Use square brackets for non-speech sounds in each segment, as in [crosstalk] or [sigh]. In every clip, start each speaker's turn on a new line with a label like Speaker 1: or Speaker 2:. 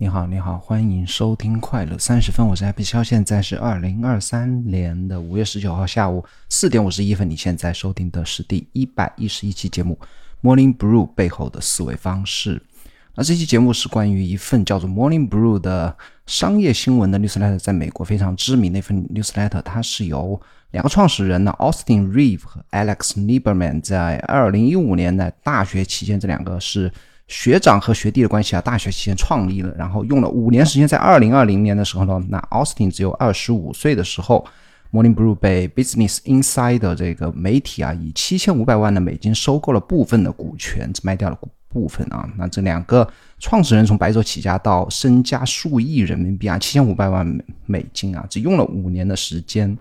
Speaker 1: 你好，你好，欢迎收听快乐三十分，我是 Happy 肖，现在是二零二三年的五月十九号下午四点五十一分。你现在收听的是第一百一十一期节目《Morning Brew》背后的思维方式。那这期节目是关于一份叫做《Morning Brew》的商业新闻的 newsletter，在美国非常知名的一份 newsletter，它是由两个创始人呢，Austin Reeve 和 Alex Lieberman，在二零一五年的大学期间，这两个是。学长和学弟的关系啊，大学期间创立了，然后用了五年时间，在二零二零年的时候呢，那 Austin 只有二十五岁的时候，Morning Brew 被 Business Insider 这个媒体啊，以七千五百万的美金收购了部分的股权，只卖掉了部分啊。那这两个创始人从白手起家到身家数亿人民币啊，七千五百万美金啊，只用了五年的时间。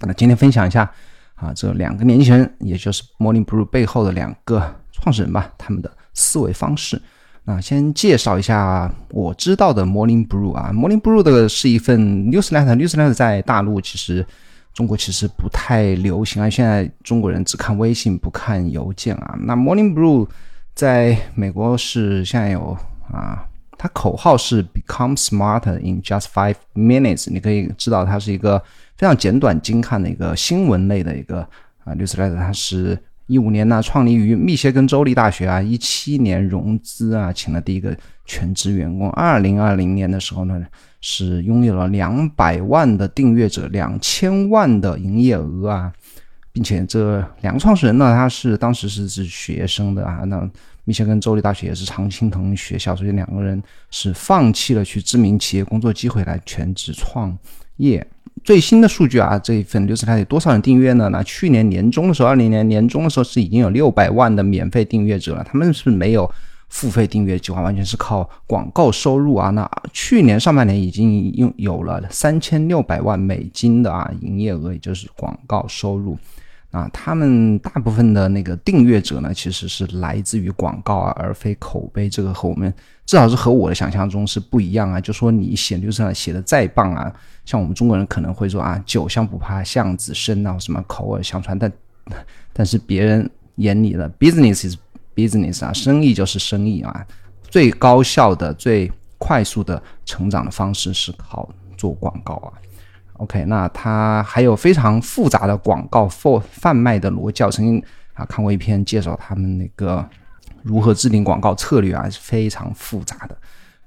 Speaker 1: 那今天分享一下啊，这两个年轻人，也就是 Morning Brew 背后的两个创始人吧，他们的。思维方式，那先介绍一下我知道的 Morning Brew 啊，Morning Brew 的是一份 newsletter，newsletter 在大陆其实中国其实不太流行啊，现在中国人只看微信不看邮件啊。那 Morning Brew 在美国是现在有啊，它口号是 Become smarter in just five minutes，你可以知道它是一个非常简短精悍的一个新闻类的一个啊 newsletter，它是。一五年呢，创立于密歇根州立大学啊。一七年融资啊，请了第一个全职员工。二零二零年的时候呢，是拥有了两百万的订阅者，两千万的营业额啊，并且这两个创始人呢，他是当时是是学生的啊。那密歇根州立大学也是常青藤学校，所以两个人是放弃了去知名企业工作机会来全职创业。最新的数据啊，这一份六十台有多少人订阅呢？那去年年中的时候，二零年年中的时候是已经有六百万的免费订阅者了。他们是没有付费订阅计划，完全是靠广告收入啊。那去年上半年已经拥有了三千六百万美金的啊营业额，也就是广告收入。啊，他们大部分的那个订阅者呢，其实是来自于广告啊，而非口碑。这个和我们至少是和我的想象中是不一样啊。就说你写就是写的再棒啊，像我们中国人可能会说啊，酒香不怕巷子深啊，什么口耳相传。但但是别人眼里的 business is business 啊，生意就是生意啊。最高效的、最快速的成长的方式是靠做广告啊。OK，那他还有非常复杂的广告贩贩卖的逻辑。曾经啊看过一篇介绍他们那个如何制定广告策略啊，是非常复杂的。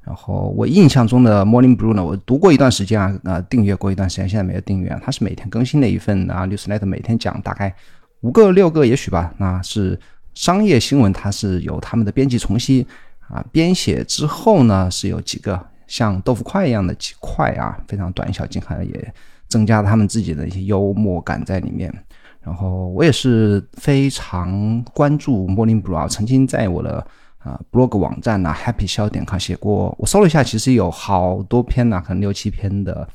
Speaker 1: 然后我印象中的 Morning Brew 呢，我读过一段时间啊，呃，订阅过一段时间，现在没有订阅。它是每天更新的一份啊，newsletter，每天讲大概五个六个，也许吧。那是商业新闻，它是由他们的编辑重新啊编写之后呢，是有几个。像豆腐块一样的几块啊，非常短小精悍，也增加了他们自己的一些幽默感在里面。然后我也是非常关注 Morning Brew 啊，曾经在我的啊 blog 网站呐 Happy 小点 com 写过，我搜了一下，其实有好多篇呐，可能六七篇的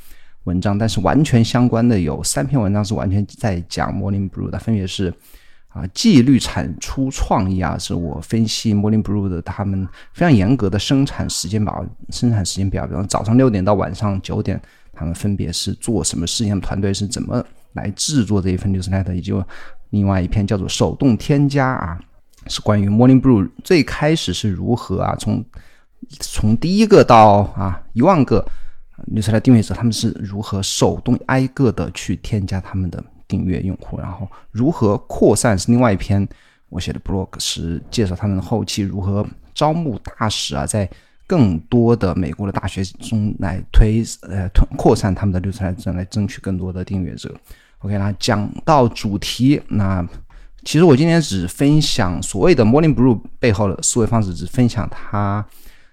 Speaker 1: 文章，但是完全相关的有三篇文章是完全在讲 Morning Brew 的，分别是。啊，纪律产出创意啊，是我分析 Morning Brew 的他们非常严格的生产时间表，生产时间表，比方早上六点到晚上九点，他们分别是做什么事情，团队是怎么来制作这一份 newsletter，以及另外一篇叫做手动添加啊，是关于 Morning Brew 最开始是如何啊，从从第一个到啊一万个 newsletter 订阅者，他们是如何手动挨个的去添加他们的。订阅用户，然后如何扩散是另外一篇我写的 blog，是介绍他们后期如何招募大使啊，在更多的美国的大学中来推呃扩散他们的流传来来争取更多的订阅者。OK，那讲到主题，那其实我今天只分享所谓的 Morning Brew 背后的思维方式，只分享他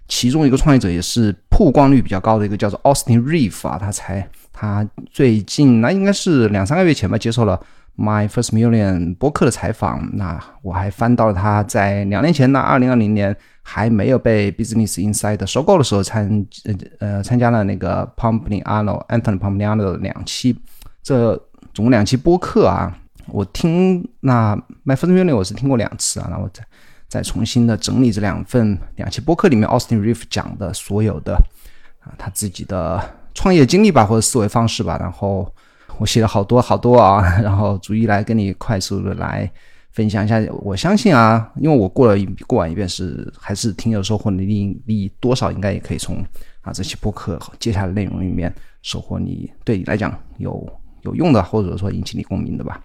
Speaker 1: 其中一个创业者，也是曝光率比较高的一个叫做 Austin Reeve 啊，他才。他最近那应该是两三个月前吧，接受了 My First Million 播客的采访。那我还翻到了他在两年前呢，二零二零年还没有被 Business Insider 收购的时候参呃呃参加了那个 Pompliano Anthony Pompliano 的两期，这总共两期播客啊。我听那 My First Million 我是听过两次啊，那我再再重新的整理这两份两期播客里面 Austin Reeve 讲的所有的啊他自己的。创业经历吧，或者思维方式吧，然后我写了好多好多啊，[laughs] 然后逐一来跟你快速的来分享一下。我相信啊，因为我过了一过完一遍是还是挺有收获的，你你多少应该也可以从啊这期播客接下来内容里面收获你对你来讲有有用的，或者说引起你共鸣的吧。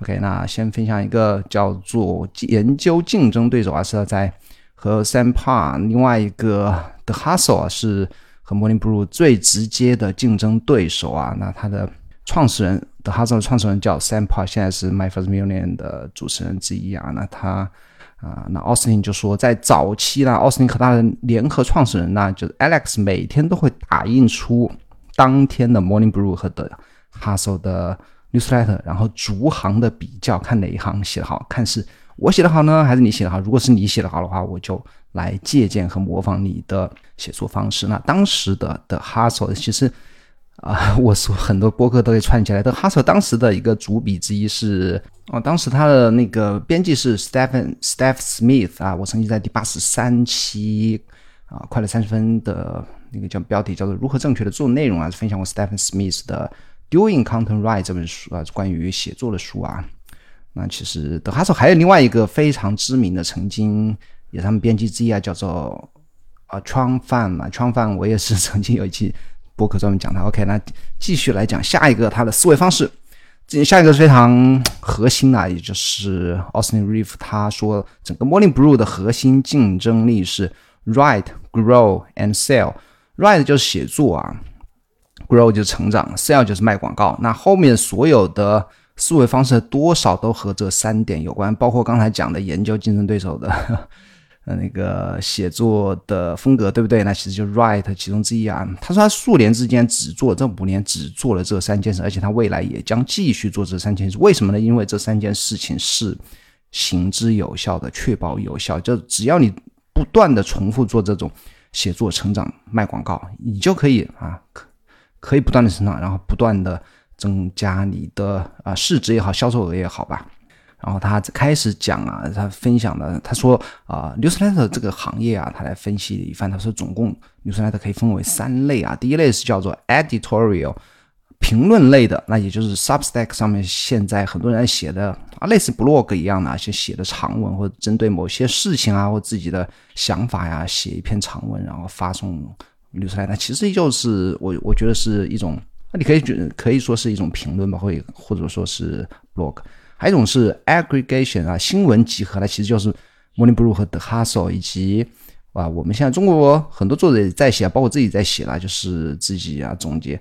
Speaker 1: OK，那先分享一个叫做研究竞争对手啊，是在和 Sam Pa 另外一个 The Hustle 啊是和 Morning Brew 最直接的竞争对手啊。那他的创始人。The Hustle 的创始人叫 Sam Parr，现在是 My First Million 的主持人之一啊。那他啊，那奥斯汀就说，在早期呢，奥斯汀和他的联合创始人呢，就是 Alex，每天都会打印出当天的 Morning Brew 和 The Hustle 的 Newsletter，然后逐行的比较，看哪一行写的好，看是我写的好呢，还是你写的好。如果是你写的好的话，我就来借鉴和模仿你的写作方式。那当时的 The Hustle 其实。啊，[laughs] 我说很多播客都给串起来。的哈瑟当时的一个主笔之一是，哦，当时他的那个编辑是 Stephen Steph Smith 啊。我曾经在第八十三期啊，快乐三十分的那个叫标题叫做如何正确的做内容啊，分享过 Stephen Smith 的 Doing Content Right 这本书啊，关于写作的书啊。那其实德哈索还有另外一个非常知名的，曾经也是他们编辑之一啊，叫做啊 Chuang Fan 啊，Chuang Fan 我也是 [laughs] 曾经有一期。博客专门讲它。OK，那继续来讲下一个他的思维方式。这下一个非常核心的，也就是 Austin Reeve 他说，整个 Morning Brew 的核心竞争力是 Write, Grow and Sell。Write 就是写作啊，Grow 就是成长，Sell 就是卖广告。那后面所有的思维方式多少都和这三点有关，包括刚才讲的研究竞争对手的。那个写作的风格对不对？那其实就 write 其中之一啊。他说他数年之间只做这五年只做了这三件事，而且他未来也将继续做这三件事。为什么呢？因为这三件事情是行之有效的，确保有效。就只要你不断的重复做这种写作、成长、卖广告，你就可以啊，可可以不断的成长，然后不断的增加你的啊市值也好，销售额也好吧。然后他开始讲啊，他分享的，他说啊，newsletter 这个行业啊，他来分析一番。他说，总共 newsletter 可以分为三类啊。第一类是叫做 editorial 评论类的，那也就是 Substack 上面现在很多人写的啊，类似 blog 一样的，写写的长文或者针对某些事情啊或自己的想法呀，写一篇长文，然后发送 newsletter。其实就是我我觉得是一种，那你可以觉可以说是一种评论吧，或或者说是 blog。还有一种是 aggregation 啊，新闻集合，它其实就是 Morning Brew 和 The Hustle，以及啊，我们现在中国很多作者也在写，包括自己在写啦，就是自己啊总结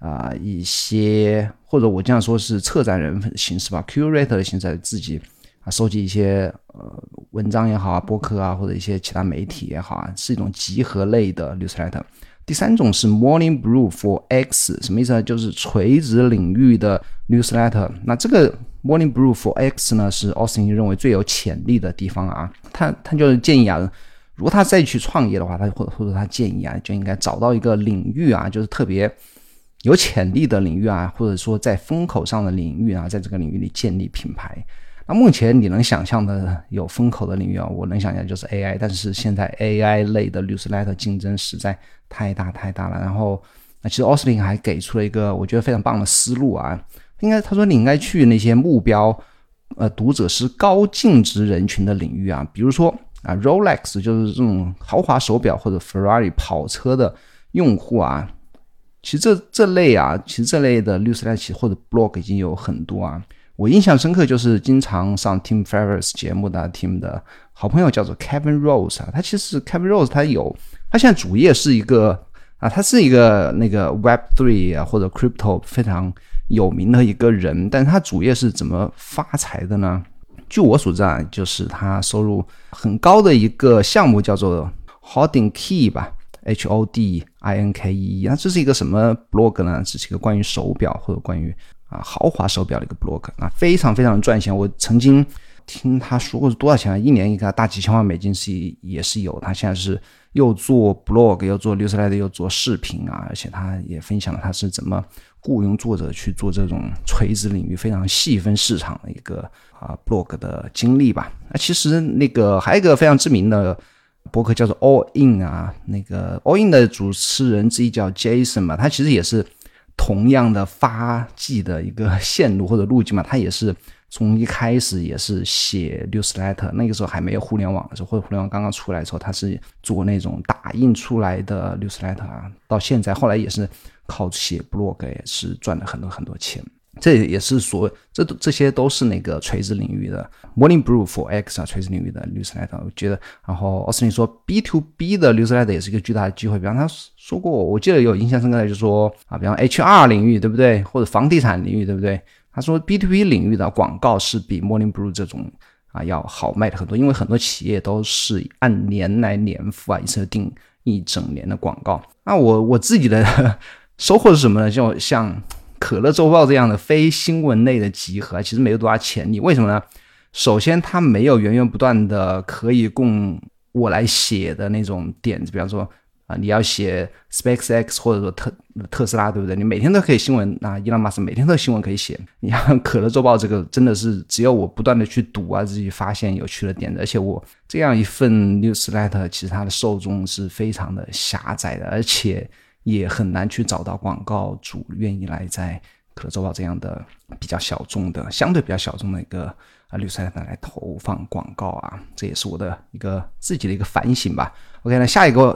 Speaker 1: 啊一些，或者我这样说是策展人形式吧，curator 的形式，自己啊收集一些呃文章也好啊，博客啊，或者一些其他媒体也好啊，是一种集合类的 newsletter。第三种是 Morning Brew for X，什么意思呢？就是垂直领域的 newsletter。那这个 Morning Brew for X 呢，是 Austin 认为最有潜力的地方啊。他他就是建议啊，如果他再去创业的话，他或或者他建议啊，就应该找到一个领域啊，就是特别有潜力的领域啊，或者说在风口上的领域啊，在这个领域里建立品牌。那目前你能想象的有风口的领域啊，我能想象就是 AI，但是现在 AI 类的 newsletter 竞争实在太大太大了。然后，那其实 Austin 还给出了一个我觉得非常棒的思路啊。应该他说你应该去那些目标，呃，读者是高净值人群的领域啊，比如说啊，Rolex 就是这种豪华手表或者 Ferrari 跑车的用户啊，其实这这类啊，其实这类的律师来起或者 blog 已经有很多啊。我印象深刻就是经常上 Tim Ferriss 节目的 Tim 的好朋友叫做 Kevin Rose 啊，他其实 Kevin Rose 他有他现在主页是一个啊，他是一个那个 Web Three 啊或者 Crypto 非常。有名的一个人，但是他主业是怎么发财的呢？据我所知啊，就是他收入很高的一个项目叫做 Holding Key 吧，H O D I N K E。那这是一个什么 blog 呢？这是一个关于手表或者关于啊豪华手表的一个 blog。啊非常非常赚钱。我曾经听他说过是多少钱啊？一年一个大几千万美金是也是有。他现在是又做 blog，又做 news，又做视频啊，而且他也分享了他是怎么。雇佣作者去做这种垂直领域非常细分市场的一个啊 blog 的经历吧。那其实那个还有一个非常知名的博客叫做 All In 啊，那个 All In 的主持人之一叫 Jason 嘛，他其实也是同样的发迹的一个线路或者路径嘛，他也是从一开始也是写 newsletter，那个时候还没有互联网的时候，或者互联网刚刚出来的时候，他是做那种打印出来的 newsletter 啊。到现在，后来也是靠写 blog 也是赚了很多很多钱。这也是所这都这些都是那个垂直领域的 Morning Brew for X 啊，垂直领域的 newsletter。我觉得，然后奥斯汀说 B to B 的 newsletter 也是一个巨大的机会。比方他说过，我记得有印象深刻的，就是说啊，比方 HR 领域对不对，或者房地产领域对不对？他说 B to B 领域的广告是比 Morning Brew 这种啊要好卖的很多，因为很多企业都是按年来年付啊，一次定一整年的广告。那我我自己的 [laughs] 收获是什么呢？就像。可乐周报这样的非新闻类的集合，其实没有多大潜力。为什么呢？首先，它没有源源不断的可以供我来写的那种点子。比方说啊，你要写 SpaceX 或者说特特斯拉，对不对？你每天都可以新闻啊，伊朗马斯每天都有新闻可以写。你像可乐周报这个，真的是只有我不断的去读啊，自己发现有趣的点子。而且我这样一份 newsletter，其实它的受众是非常的狭窄的，而且。也很难去找到广告主愿意来在可乐周报这样的比较小众的、相对比较小众的一个啊 News Letter 来投放广告啊，这也是我的一个自己的一个反省吧。OK，那下一个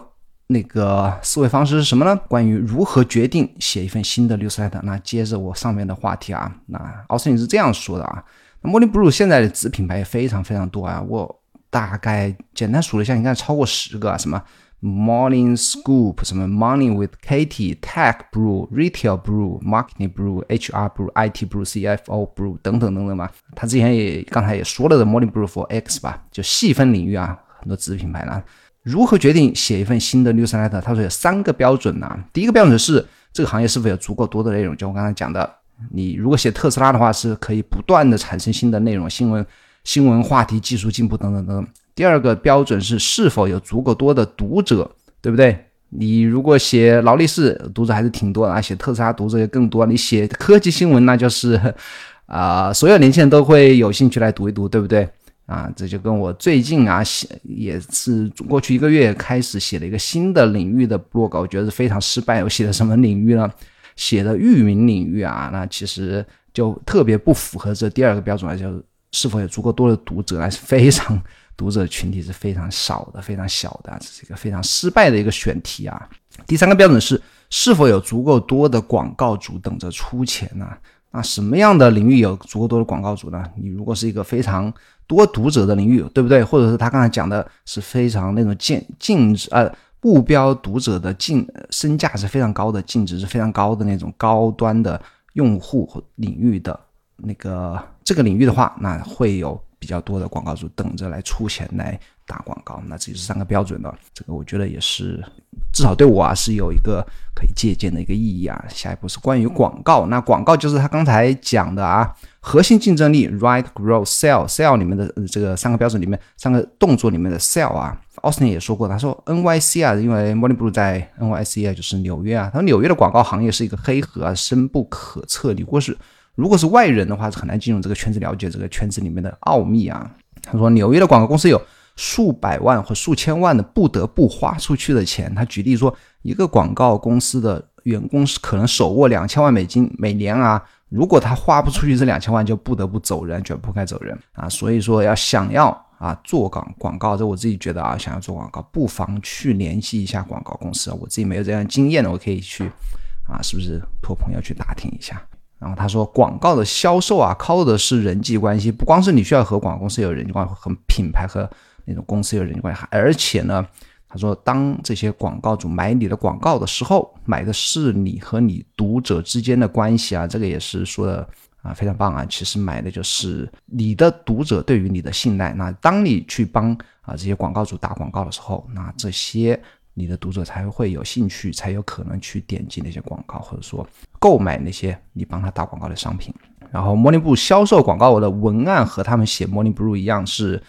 Speaker 1: 那个思维方式是什么呢？关于如何决定写一份新的绿色 letter。那接着我上面的话题啊，那奥斯汀是这样说的啊。那 Morning Brew 现在的子品牌也非常非常多啊，我大概简单数了一下，应该超过十个啊，什么？Morning Scoop，什么 Morning with Katie，Tech Brew，Retail Brew，Marketing Brew，HR Brew，IT Brew，CFO Brew 等等等等嘛。他之前也刚才也说了的 Morning Brew for X 吧，就细分领域啊，很多子品牌呢。如何决定写一份新的 newsletter？他说有三个标准呐。第一个标准是这个行业是否有足够多的内容，就我刚才讲的，你如果写特斯拉的话，是可以不断的产生新的内容、新闻、新闻话题、技术进步等等等等。第二个标准是是否有足够多的读者，对不对？你如果写劳力士，读者还是挺多的啊；写特斯拉，读者也更多。你写科技新闻，那就是啊，所有年轻人都会有兴趣来读一读，对不对？啊，这就跟我最近啊写也是过去一个月开始写了一个新的领域的 blog，我觉得是非常失败。我写的什么领域呢？写的域名领域啊，那其实就特别不符合这第二个标准，就是是否有足够多的读者，还是非常。读者群体是非常少的，非常小的，这是一个非常失败的一个选题啊。第三个标准是是否有足够多的广告主等着出钱呢？那什么样的领域有足够多的广告主呢？你如果是一个非常多读者的领域，对不对？或者是他刚才讲的是非常那种净净值呃目标读者的净身价是非常高的，净值是非常高的那种高端的用户领域的那个这个领域的话，那会有。比较多的广告主等着来出钱来打广告，那这就是三个标准了。这个我觉得也是，至少对我啊是有一个可以借鉴的一个意义啊。下一步是关于广告，那广告就是他刚才讲的啊，核心竞争力，right grow, sell sell 里面的这个三个标准里面三个动作里面的 sell 啊。奥斯汀也说过，他说 NYC 啊，因为 Morning Blue 在 NYC 啊，就是纽约啊，他说纽约的广告行业是一个黑盒啊，深不可测。你如果是如果是外人的话，是很难进入这个圈子，了解这个圈子里面的奥秘啊。他说，纽约的广告公司有数百万或数千万的不得不花出去的钱。他举例说，一个广告公司的员工是可能手握两千万美金每年啊，如果他花不出去这两千万，就不得不走人，卷铺盖走人啊。所以说，要想要啊做广广告，这我自己觉得啊，想要做广告，不妨去联系一下广告公司啊。我自己没有这样经验的，我可以去啊，是不是托朋友去打听一下？然后他说，广告的销售啊，靠的是人际关系，不光是你需要和广告公司有人际关系，和品牌和那种公司有人际关系，而且呢，他说，当这些广告主买你的广告的时候，买的是你和你读者之间的关系啊，这个也是说的啊，非常棒啊。其实买的就是你的读者对于你的信赖。那当你去帮啊这些广告主打广告的时候，那这些。你的读者才会有兴趣，才有可能去点击那些广告，或者说购买那些你帮他打广告的商品。然后，Morning Brew 销售广告的文案和他们写 Morning Brew 一样，是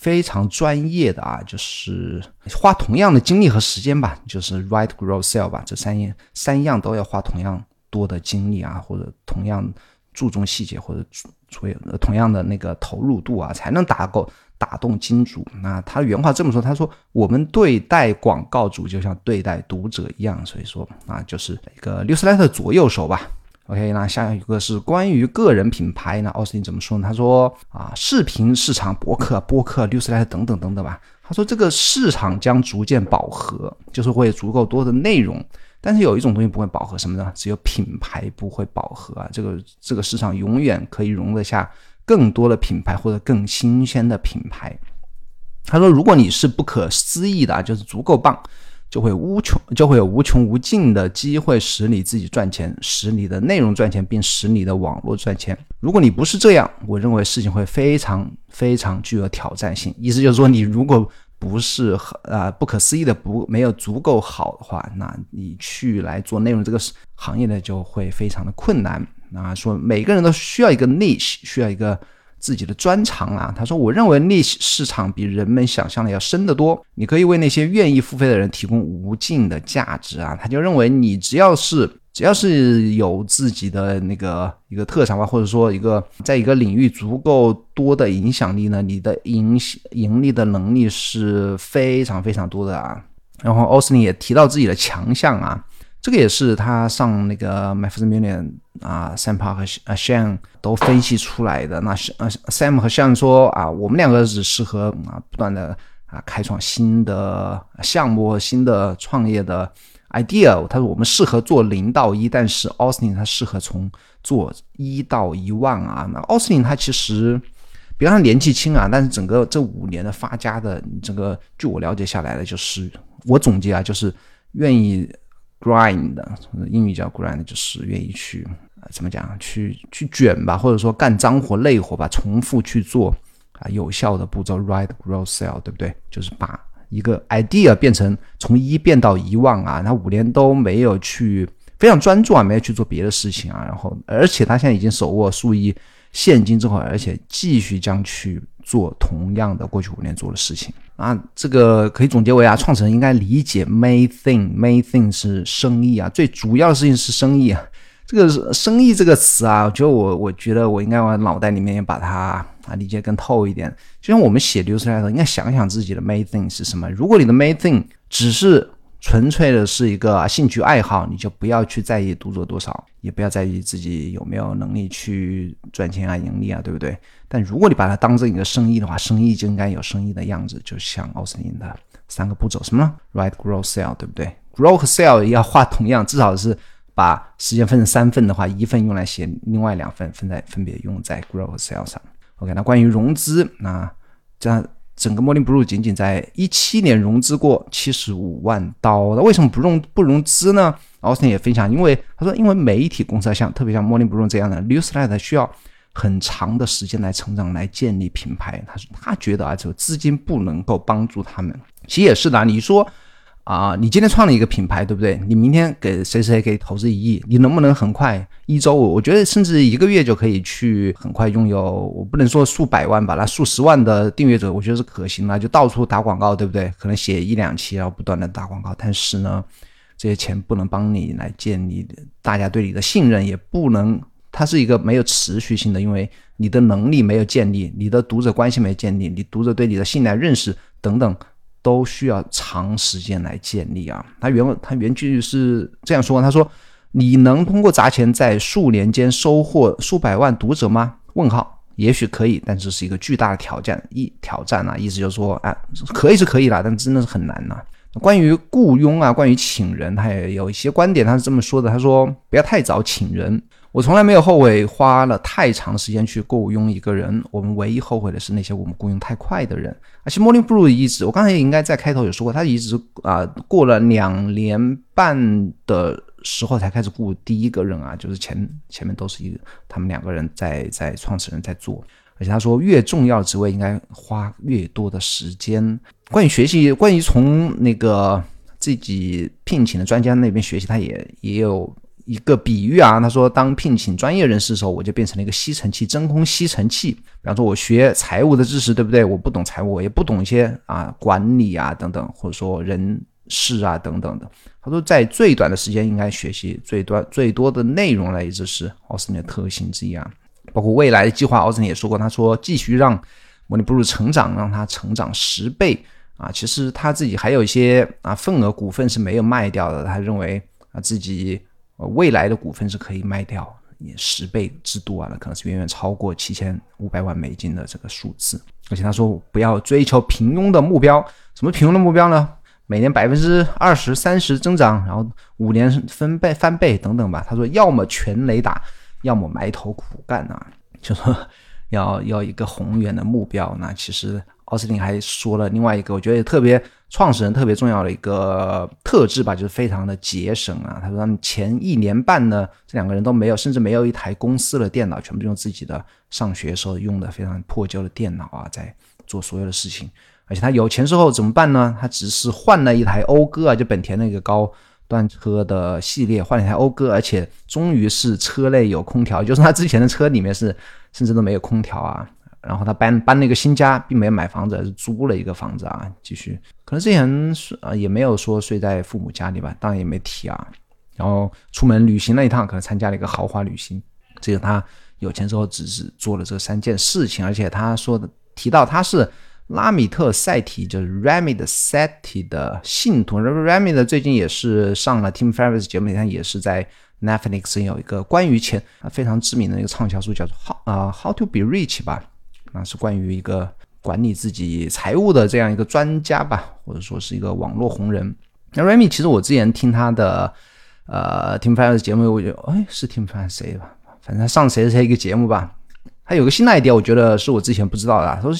Speaker 1: 非常专业的啊，就是花同样的精力和时间吧，就是 Write, Grow, Sell 吧，这三样三样都要花同样多的精力啊，或者同样注重细节，或者所有同样的那个投入度啊，才能打够。打动金主，那他原话这么说，他说：“我们对待广告主就像对待读者一样，所以说啊，就是一个 newsletter 左右手吧。” OK，那下一个是关于个人品牌，那奥斯汀怎么说呢？他说啊，视频市场、博客、播客、六十来等等等等吧。他说这个市场将逐渐饱和，就是会足够多的内容，但是有一种东西不会饱和，什么呢？只有品牌不会饱和啊。这个这个市场永远可以容得下更多的品牌或者更新鲜的品牌。他说，如果你是不可思议的，就是足够棒。就会无穷，就会有无穷无尽的机会使你自己赚钱，使你的内容赚钱，并使你的网络赚钱。如果你不是这样，我认为事情会非常非常具有挑战性。意思就是说，你如果不是啊不可思议的不没有足够好的话，那你去来做内容这个行业呢，就会非常的困难。啊，说每个人都需要一个 niche，需要一个。自己的专长啊，他说：“我认为那市场比人们想象的要深得多。你可以为那些愿意付费的人提供无尽的价值啊。”他就认为你只要是只要是有自己的那个一个特长吧，或者说一个在一个领域足够多的影响力呢，你的影盈利的能力是非常非常多的啊。然后奥斯汀也提到自己的强项啊。这个也是他上那个 m a f i s Million 啊，Sam 和啊 Shan 都分析出来的。那呃 Sam 和 Shan 说啊，我们两个只适合啊不断的啊开创新的项目、新的创业的 idea。他说我们适合做零到一，但是 Austin 他适合从做一到一万啊。那 Austin 他其实，比方说年纪轻啊，但是整个这五年的发家的整个，据我了解下来的，就是我总结啊，就是愿意。Grind 英语叫 grind，就是愿意去怎么讲，去去卷吧，或者说干脏活累活吧，重复去做啊，有效的步骤，write, grow, sell，对不对？就是把一个 idea 变成从一变到一万啊，他五年都没有去非常专注啊，没有去做别的事情啊，然后而且他现在已经手握数亿现金之后，而且继续将去做同样的过去五年做的事情。啊，这个可以总结为啊，创始人应该理解 main thing，main thing 是生意啊，最主要的事情是生意啊。这个生意这个词啊，我觉得我我觉得我应该往脑袋里面把它啊理解更透一点。就像我们写流出来的，应该想想自己的 main thing 是什么。如果你的 main thing 只是纯粹的是一个兴趣爱好，你就不要去在意读者多少，也不要在意自己有没有能力去赚钱啊、盈利啊，对不对？但如果你把它当成一个生意的话，生意就应该有生意的样子，就像奥斯汀的三个步骤，什么呢？Write, grow, sell，对不对？Grow 和 sell 要画同样，至少是把时间分成三份的话，一份用来写，另外两份分在分别用在 grow 和 sell 上。OK，那关于融资，那这样。整个 Morning Blue 仅仅在一七年融资过七十五万刀，那为什么不融不融资呢？Austin 也分享，因为他说，因为媒体公司像特别像 Morning Blue 这样的 Newsletter 需要很长的时间来成长、来建立品牌。他说他觉得啊，这个资金不能够帮助他们。其实也是的，你说。啊，你今天创了一个品牌，对不对？你明天给谁谁给投资一亿，你能不能很快一周？我觉得甚至一个月就可以去很快拥有。我不能说数百万吧，那数十万的订阅者，我觉得是可行的。就到处打广告，对不对？可能写一两期，然后不断的打广告。但是呢，这些钱不能帮你来建立大家对你的信任，也不能，它是一个没有持续性的，因为你的能力没有建立，你的读者关系没建立，你读者对你的信赖认识等等。都需要长时间来建立啊！他原文他原句是这样说：“他说，你能通过砸钱在数年间收获数百万读者吗？”问号，也许可以，但这是一个巨大的挑战，一挑战啊！意思就是说，啊，可以是可以了，但真的是很难呐。关于雇佣啊，关于请人，他也有一些观点，他是这么说的：“他说，不要太早请人。”我从来没有后悔花了太长时间去雇佣一个人。我们唯一后悔的是那些我们雇佣太快的人。而且 Morning Blue 一直，我刚才也应该在开头有说过，他一直啊过了两年半的时候才开始雇第一个人啊，就是前前面都是一个他们两个人在在创始人在做。而且他说，越重要职位应该花越多的时间。关于学习，关于从那个自己聘请的专家那边学习，他也也有。一个比喻啊，他说，当聘请专业人士的时候，我就变成了一个吸尘器，真空吸尘器。比方说，我学财务的知识，对不对？我不懂财务，我也不懂一些啊管理啊等等，或者说人事啊等等的。他说，在最短的时间应该学习最多最多的内容来，这是奥斯汀的特性之一啊。包括未来的计划，奥斯汀也说过，他说继续让模拟步入成长，让他成长十倍啊。其实他自己还有一些啊份额股份是没有卖掉的，他认为啊自己。未来的股份是可以卖掉，十倍之多啊，那可能是远远超过七千五百万美金的这个数字。而且他说不要追求平庸的目标，什么平庸的目标呢？每年百分之二十三十增长，然后五年分倍翻倍等等吧。他说要么全雷打，要么埋头苦干啊，就说要要一个宏远的目标。那其实。奥斯汀还说了另外一个，我觉得特别创始人特别重要的一个特质吧，就是非常的节省啊。他说他们前一年半呢，这两个人都没有，甚至没有一台公司的电脑，全部用自己的上学时候用的非常破旧的电脑啊，在做所有的事情。而且他有钱之后怎么办呢？他只是换了一台讴歌啊，就本田那个高端车的系列，换了一台讴歌，而且终于是车内有空调，就是他之前的车里面是甚至都没有空调啊。然后他搬搬了一个新家，并没有买房子，而是租了一个房子啊。继续，可能之前是啊，也没有说睡在父母家里吧，当然也没提啊。然后出门旅行了一趟，可能参加了一个豪华旅行。这个他有钱之后，只是做了这三件事情，而且他说的提到他是拉米特赛提，就是 Rami 的 Seti 的信徒。Rami 的最近也是上了 Tim Ferriss 节目，他也是在 Netflix 有一个关于钱啊非常知名的一个畅销书，叫做 How 啊 How to Be Rich 吧。那是关于一个管理自己财务的这样一个专家吧，或者说是一个网络红人。那 Remy 其实我之前听他的呃 Tim Ferriss 节目，我觉得哎是 Tim Ferriss 谁吧，反正上谁谁一个节目吧。他有个新的 idea，我觉得是我之前不知道的。他说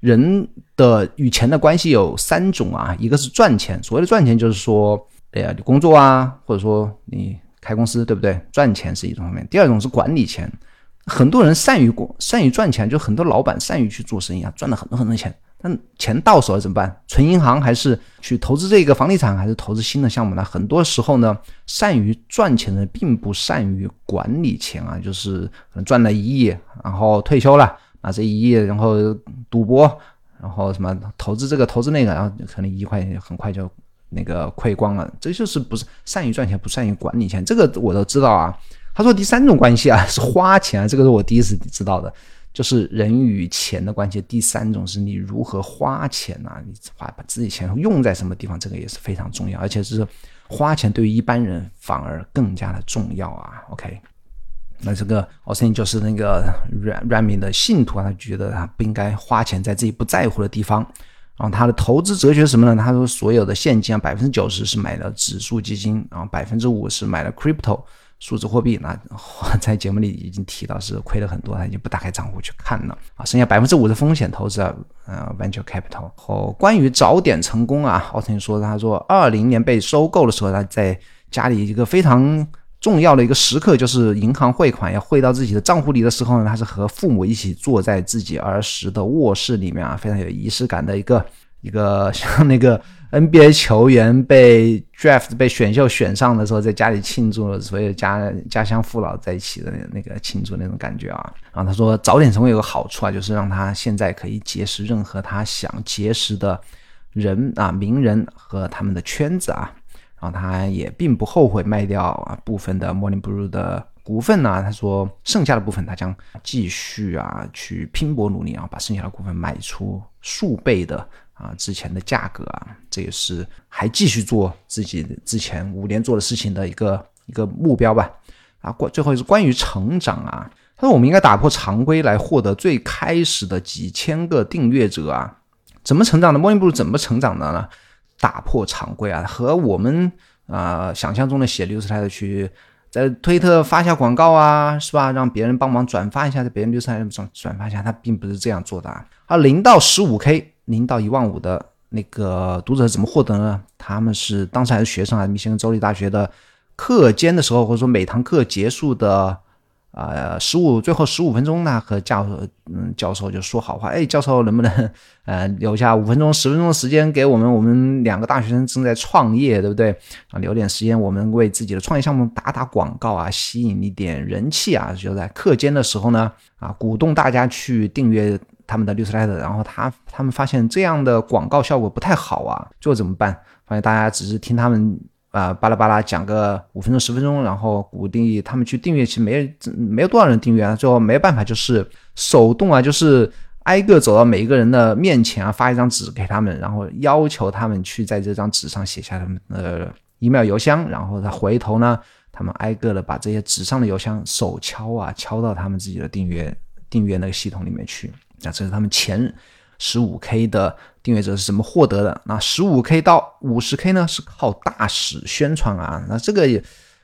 Speaker 1: 人的与钱的关系有三种啊，一个是赚钱，所谓的赚钱就是说，哎呀你工作啊，或者说你开公司，对不对？赚钱是一种方面。第二种是管理钱。很多人善于过善于赚钱，就很多老板善于去做生意啊，赚了很多很多钱。但钱到手了怎么办？存银行还是去投资这个房地产，还是投资新的项目呢？很多时候呢，善于赚钱的并不善于管理钱啊，就是可能赚了一亿，然后退休了，拿这一亿，然后赌博，然后什么投资这个投资那个，然后可能一块钱很快就那个亏光了。这就是不是善于赚钱，不善于管理钱。这个我都知道啊。他说第三种关系啊 [laughs] 是花钱，这个是我第一次知道的，就是人与钱的关系。第三种是你如何花钱啊，你花把自己钱用在什么地方，这个也是非常重要，而且是花钱对于一般人反而更加的重要啊。OK，那这个奥森就是那个 Rami 的信徒啊，他觉得他不应该花钱在自己不在乎的地方。然后他的投资哲学是什么呢？他说所有的现金啊，百分之九十是买了指数基金，然后百分之五是买了 crypto。数字货币，那 [laughs] 在节目里已经提到是亏了很多，他已经不打开账户去看了啊。剩下百分之五的风险投资啊，呃，venture capital。和关于早点成功啊，奥特说，他说二零年被收购的时候，他在家里一个非常重要的一个时刻，就是银行汇款要汇到自己的账户里的时候呢，他是和父母一起坐在自己儿时的卧室里面啊，非常有仪式感的一个一个 [laughs] 像那个。NBA 球员被 draft 被选秀选上的时候，在家里庆祝了，所有家家乡父老在一起的那个庆祝那种感觉啊。然后他说，早点成为有个好处啊，就是让他现在可以结识任何他想结识的人啊，名人和他们的圈子啊。然后他也并不后悔卖掉啊部分的 Morning Brew 的股份呢。他说，剩下的部分他将继续啊去拼搏努力啊，把剩下的股份卖出数倍的。啊，之前的价格啊，这也是还继续做自己之前五年做的事情的一个一个目标吧。啊，关最后是关于成长啊，他说我们应该打破常规来获得最开始的几千个订阅者啊。怎么成长的？莫林布鲁怎么成长的呢？打破常规啊，和我们啊想象中的写六十台的去在推特发下广告啊，是吧？让别人帮忙转发一下，在别人六十台上转发一下，他并不是这样做的啊。啊，零到十五 K。零到一万五的那个读者怎么获得呢？他们是当时还是学生啊，密歇根州立大学的课间的时候，或者说每堂课结束的呃十五最后十五分钟呢，和教嗯教授就说好话，哎，教授能不能呃留下五分钟十分钟的时间给我们？我们两个大学生正在创业，对不对？啊，留点时间，我们为自己的创业项目打打广告啊，吸引一点人气啊，就在课间的时候呢，啊，鼓动大家去订阅。他们的律师来的，然后他他们发现这样的广告效果不太好啊，最后怎么办？发现大家只是听他们啊巴拉巴拉讲个五分钟十分钟，然后鼓励他们去订阅，其实没没有多少人订阅啊。最后没有办法，就是手动啊，就是挨个走到每一个人的面前啊，发一张纸给他们，然后要求他们去在这张纸上写下他们的 email 邮箱，然后他回头呢他们挨个的把这些纸上的邮箱手敲啊敲到他们自己的订阅订阅那个系统里面去。那这是他们前十五 K 的订阅者是怎么获得的？那十五 K 到五十 K 呢？是靠大使宣传啊。那这个也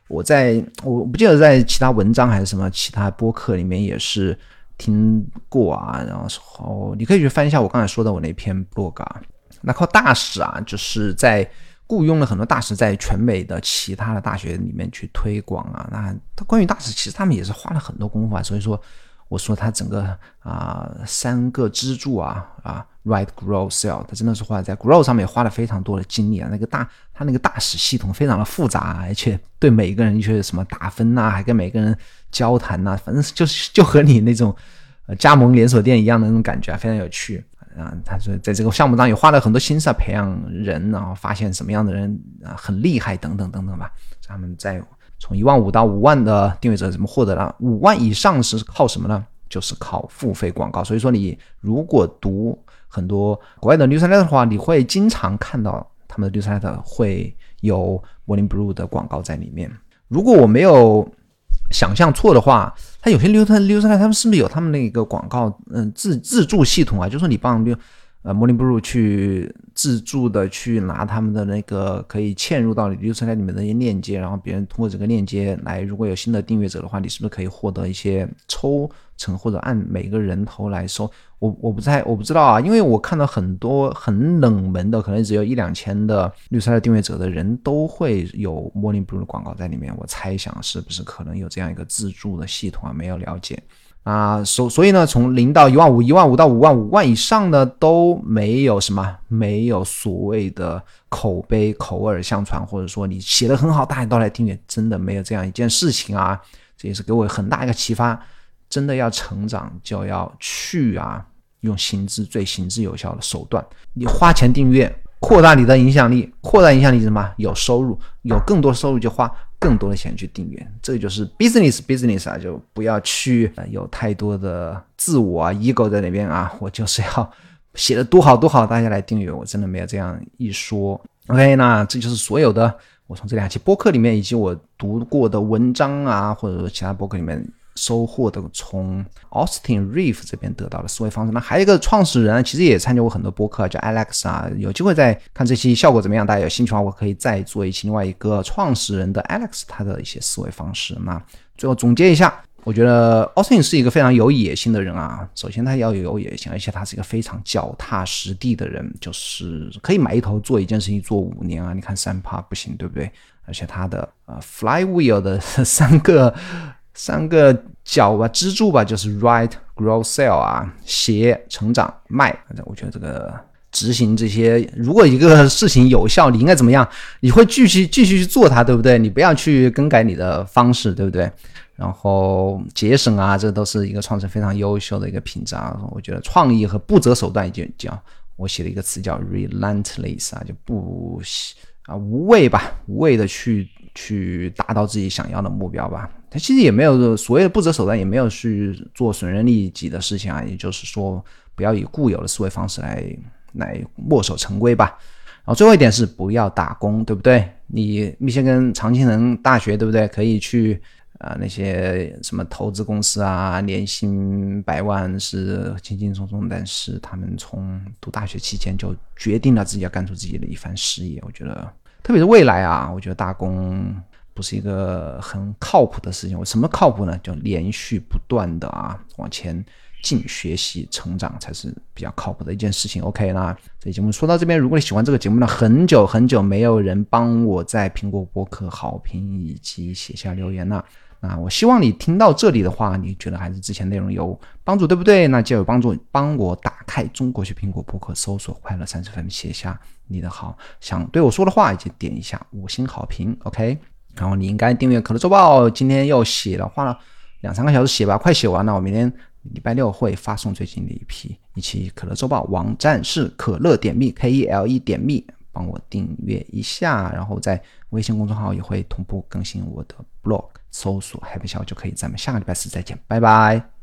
Speaker 1: 我在我不记得在其他文章还是什么其他播客里面也是听过啊。然后你可以去翻一下我刚才说的我那篇 blog 啊。那靠大使啊，就是在。雇佣了很多大使在全美的其他的大学里面去推广啊，那他关于大使其实他们也是花了很多功夫啊，所以说我说他整个啊三个支柱啊啊，Right Grow Sell，他真的是花在 Grow 上面花了非常多的精力啊，那个大他那个大使系统非常的复杂，而且对每个人去什么打分呐，还跟每个人交谈呐，反正就是就和你那种加盟连锁店一样的那种感觉啊，非常有趣。啊，他说在这个项目上也花了很多心思啊培养人，然后发现什么样的人啊很厉害等等等等吧。他们在从一万五到五万的订阅者怎么获得呢五万以上是靠什么呢？就是靠付费广告。所以说你如果读很多国外的 newsletter 的话，你会经常看到他们的 newsletter 会有 Morning Blue 的广告在里面。如果我没有想象错的话，他有些流特流特他们是不是有他们那个广告嗯自自助系统啊？就说你帮六呃 Morning Blue 去自助的去拿他们的那个可以嵌入到流特里面的一些链接，然后别人通过这个链接来，如果有新的订阅者的话，你是不是可以获得一些抽？成或者按每个人头来收，我我不太我不知道啊，因为我看到很多很冷门的，可能只有一两千的绿色的订阅者的人都会有 Morning Blue 的广告在里面，我猜想是不是可能有这样一个自助的系统啊？没有了解啊，所所以呢，从零到一万五，一万五到五万，五万以上的都没有什么，没有所谓的口碑口耳相传，或者说你写的很好，大家都来订阅，真的没有这样一件事情啊，这也是给我很大一个启发。真的要成长，就要去啊，用行之最行之有效的手段。你花钱订阅，扩大你的影响力，扩大影响力什么？有收入，有更多收入就花更多的钱去订阅，这就是 business business 啊，就不要去有太多的自我啊 ego 在那边啊，我就是要写的多好多好，大家来订阅我，真的没有这样一说。OK，那这就是所有的我从这两期播客里面，以及我读过的文章啊，或者说其他播客里面。收获的从 Austin Reeve 这边得到的思维方式，那还有一个创始人，其实也参加过很多播客，叫 Alex 啊。有机会再看这期效果怎么样，大家有兴趣的话，我可以再做一期另外一个创始人的 Alex 他的一些思维方式。那最后总结一下，我觉得 Austin 是一个非常有野心的人啊。首先他要有野心，而且他是一个非常脚踏实地的人，就是可以埋头做一件事情做五年啊。你看三趴不行，对不对？而且他的呃 Flywheel 的三个。三个角吧，支柱吧，就是 write, grow, sell 啊，写、成长、卖。我觉得这个执行这些，如果一个事情有效，你应该怎么样？你会继续继续去做它，对不对？你不要去更改你的方式，对不对？然后节省啊，这都是一个创始人非常优秀的一个品质啊。我觉得创意和不择手段，就叫我写了一个词叫 relentless 啊，就不啊无畏吧，无畏的去。去达到自己想要的目标吧。他其实也没有所谓的不择手段，也没有去做损人利己的事情啊。也就是说，不要以固有的思维方式来来墨守成规吧。然后最后一点是不要打工，对不对？你密歇根长青藤大学，对不对？可以去啊那些什么投资公司啊，年薪百万是轻轻松松，但是他们从读大学期间就决定了自己要干出自己的一番事业。我觉得。特别是未来啊，我觉得打工不是一个很靠谱的事情。什么靠谱呢？就连续不断的啊往前进，学习成长才是比较靠谱的一件事情。OK，那这节目说到这边，如果你喜欢这个节目呢，很久很久没有人帮我在苹果播客好评以及写下留言了。那我希望你听到这里的话，你觉得还是之前内容有帮助，对不对？那就有帮助，帮我打开中国学苹果播客，搜索“快乐三十分”，写下你的好想对我说的话，以及点一下五星好评，OK。然后你应该订阅可乐周报，今天要写了，花了两三个小时写吧，快写完了。我明天礼拜六会发送最近的一批一期可乐周报，网站是可乐点 me K E L E 点 me，帮我订阅一下，然后在微信公众号也会同步更新我的 blog。搜索 Happy 小就可以，咱们下个礼拜四再见，拜拜。